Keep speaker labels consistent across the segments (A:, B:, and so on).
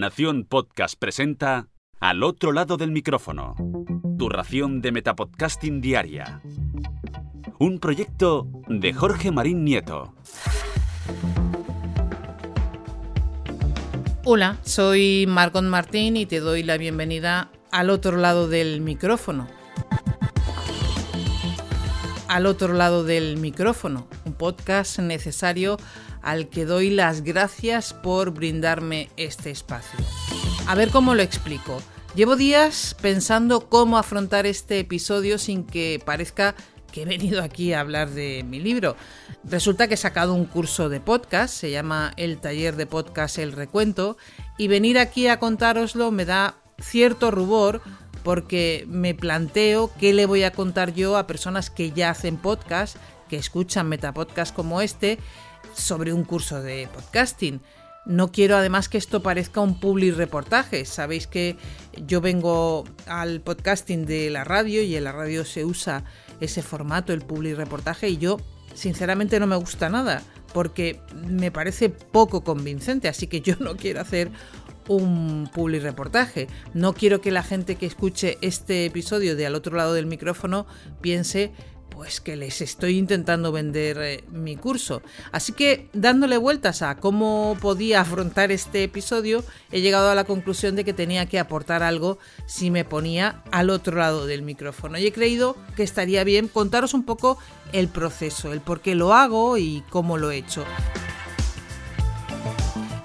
A: Nación Podcast presenta Al otro lado del micrófono. Tu ración de Metapodcasting Diaria. Un proyecto de Jorge Marín Nieto.
B: Hola, soy Margot Martín y te doy la bienvenida al otro lado del micrófono. Al otro lado del micrófono, un podcast necesario al que doy las gracias por brindarme este espacio. A ver cómo lo explico. Llevo días pensando cómo afrontar este episodio sin que parezca que he venido aquí a hablar de mi libro. Resulta que he sacado un curso de podcast, se llama El taller de podcast El Recuento, y venir aquí a contároslo me da cierto rubor porque me planteo qué le voy a contar yo a personas que ya hacen podcast, que escuchan metapodcast como este sobre un curso de podcasting. No quiero además que esto parezca un public reportaje. Sabéis que yo vengo al podcasting de la radio y en la radio se usa ese formato, el public reportaje, y yo sinceramente no me gusta nada porque me parece poco convincente, así que yo no quiero hacer un public reportaje. No quiero que la gente que escuche este episodio de al otro lado del micrófono piense pues que les estoy intentando vender eh, mi curso. Así que dándole vueltas a cómo podía afrontar este episodio, he llegado a la conclusión de que tenía que aportar algo si me ponía al otro lado del micrófono. Y he creído que estaría bien contaros un poco el proceso, el por qué lo hago y cómo lo he hecho.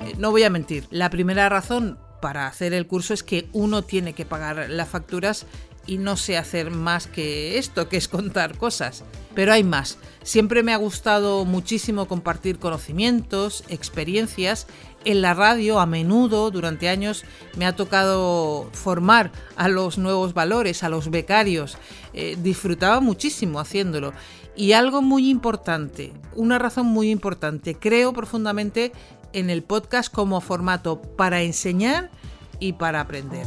B: Eh, no voy a mentir, la primera razón para hacer el curso es que uno tiene que pagar las facturas y no sé hacer más que esto, que es contar cosas. Pero hay más. Siempre me ha gustado muchísimo compartir conocimientos, experiencias. En la radio, a menudo, durante años, me ha tocado formar a los nuevos valores, a los becarios. Eh, disfrutaba muchísimo haciéndolo. Y algo muy importante, una razón muy importante, creo profundamente en el podcast como formato para enseñar y para aprender.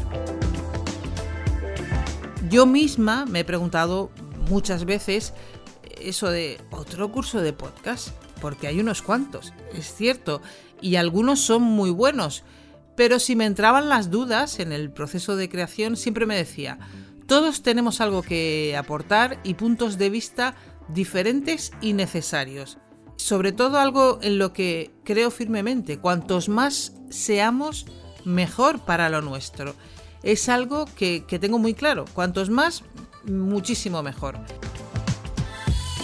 B: Yo misma me he preguntado muchas veces eso de otro curso de podcast, porque hay unos cuantos, es cierto, y algunos son muy buenos, pero si me entraban las dudas en el proceso de creación, siempre me decía, todos tenemos algo que aportar y puntos de vista diferentes y necesarios. Sobre todo algo en lo que creo firmemente, cuantos más seamos, mejor para lo nuestro es algo que, tengo muy claro. Cuantos más, muchísimo mejor.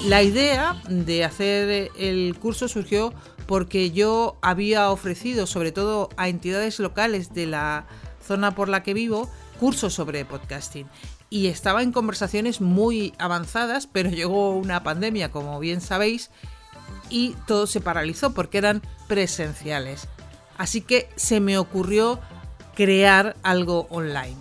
B: La idea de hacer el curso surgió porque yo había ofrecido, sobre todo a entidades locales de la zona por la que vivo, cursos sobre podcasting. Y estaba en conversaciones muy avanzadas, pero llegó una pandemia, como bien sabéis, y todo se paralizó porque eran presenciales. Así que se me ocurrió crear algo online.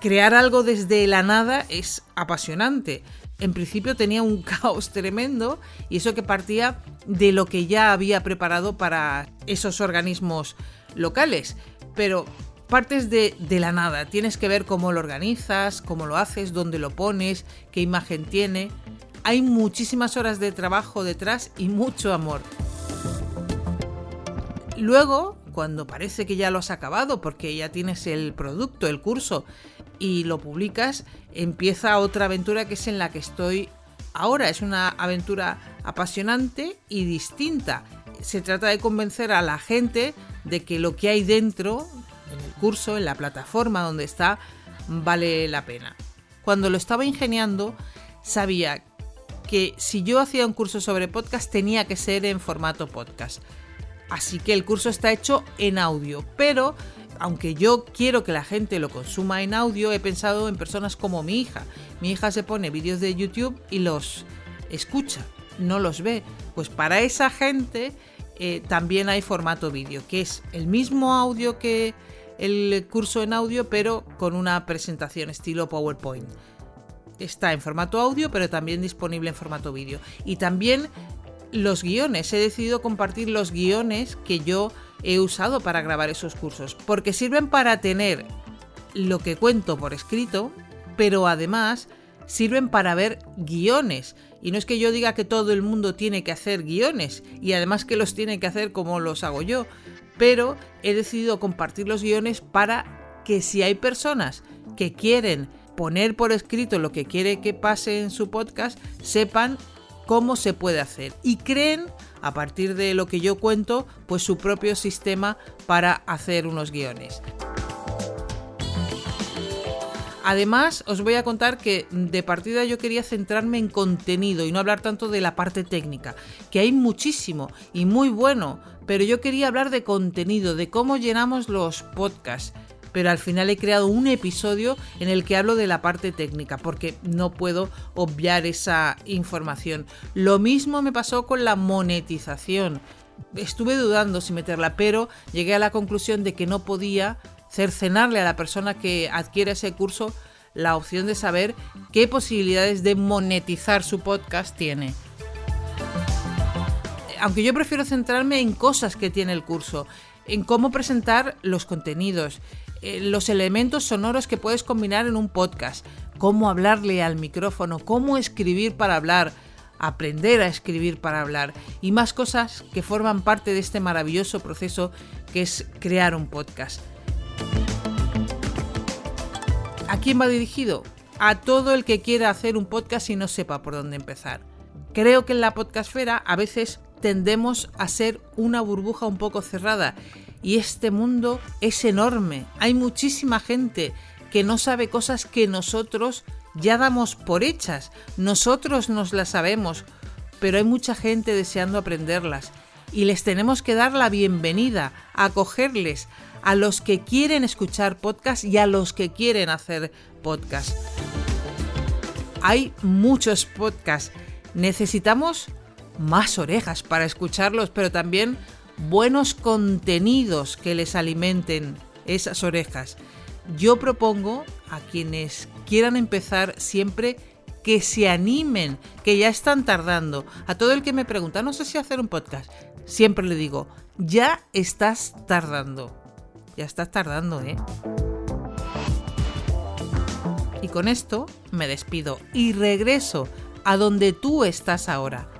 B: Crear algo desde la nada es apasionante. En principio tenía un caos tremendo y eso que partía de lo que ya había preparado para esos organismos locales. Pero partes de, de, la nada. Tienes que ver cómo lo organizas, cómo lo haces, dónde lo pones, qué imagen tiene. Hay muchísimas horas de trabajo detrás y mucho amor. Luego cuando parece que ya lo has acabado porque ya tienes el producto, el curso y lo publicas, empieza otra aventura que es en la que estoy ahora. Es una aventura apasionante y distinta. Se trata de convencer a la gente de que lo que hay dentro, en el curso, en la plataforma donde está, vale la pena. Cuando lo estaba ingeniando, sabía que si yo hacía un curso sobre podcast tenía que ser en formato podcast. Así que el curso está hecho en audio, pero aunque yo quiero que la gente lo consuma en audio, he pensado en personas como mi hija. Mi hija se pone vídeos de YouTube y los escucha, no los ve. Pues para esa gente eh, también hay formato vídeo, que es el mismo audio que el curso en audio, pero con una presentación estilo PowerPoint. Está en formato audio, pero también disponible en formato vídeo. Y también los guiones. He decidido compartir los guiones que yo he usado para grabar esos cursos, porque sirven para tener lo que cuento por escrito, pero además sirven para ver guiones. Y no es que yo diga que todo el mundo tiene que hacer guiones, y además que los tiene que hacer como los hago yo. pero he decidido compartir los guiones para que si hay personas que quieren poner por escrito lo que quiere que pase en su podcast, sepan cómo se puede hacer y creen a partir de lo que yo cuento, pues su propio sistema para hacer unos guiones. Además, os voy a contar que de partida yo quería centrarme en contenido y no hablar tanto de la parte técnica, que hay muchísimo y muy bueno, pero yo quería hablar de contenido, de cómo llenamos los podcasts. Pero al final he creado un episodio en el que hablo de la parte técnica, porque no puedo obviar esa información. Lo mismo me pasó con la monetización. Estuve dudando si meterla, pero llegué a la conclusión de que no podía cercenarle a la persona que adquiere ese curso la opción de saber qué posibilidades de monetizar su podcast tiene. Aunque yo prefiero centrarme en cosas que tiene el curso, en cómo presentar los contenidos, eh, los elementos sonoros que puedes combinar en un podcast, cómo hablarle al micrófono, cómo escribir para hablar, aprender a escribir para hablar y más cosas que forman parte de este maravilloso proceso que es crear un podcast. ¿A quién va dirigido? A todo el que quiera hacer un podcast y no sepa por dónde empezar. Creo que en la podcastfera a veces tendemos a ser una burbuja un poco cerrada y este mundo es enorme. Hay muchísima gente que no sabe cosas que nosotros ya damos por hechas. Nosotros nos las sabemos, pero hay mucha gente deseando aprenderlas y les tenemos que dar la bienvenida, acogerles, a los que quieren escuchar podcast y a los que quieren hacer podcast. Hay muchos podcasts. Necesitamos más orejas para escucharlos, pero también buenos contenidos que les alimenten esas orejas. Yo propongo a quienes quieran empezar siempre que se animen, que ya están tardando. A todo el que me pregunta, no sé si hacer un podcast, siempre le digo, ya estás tardando. Ya estás tardando, ¿eh? Y con esto me despido y regreso a donde tú estás ahora,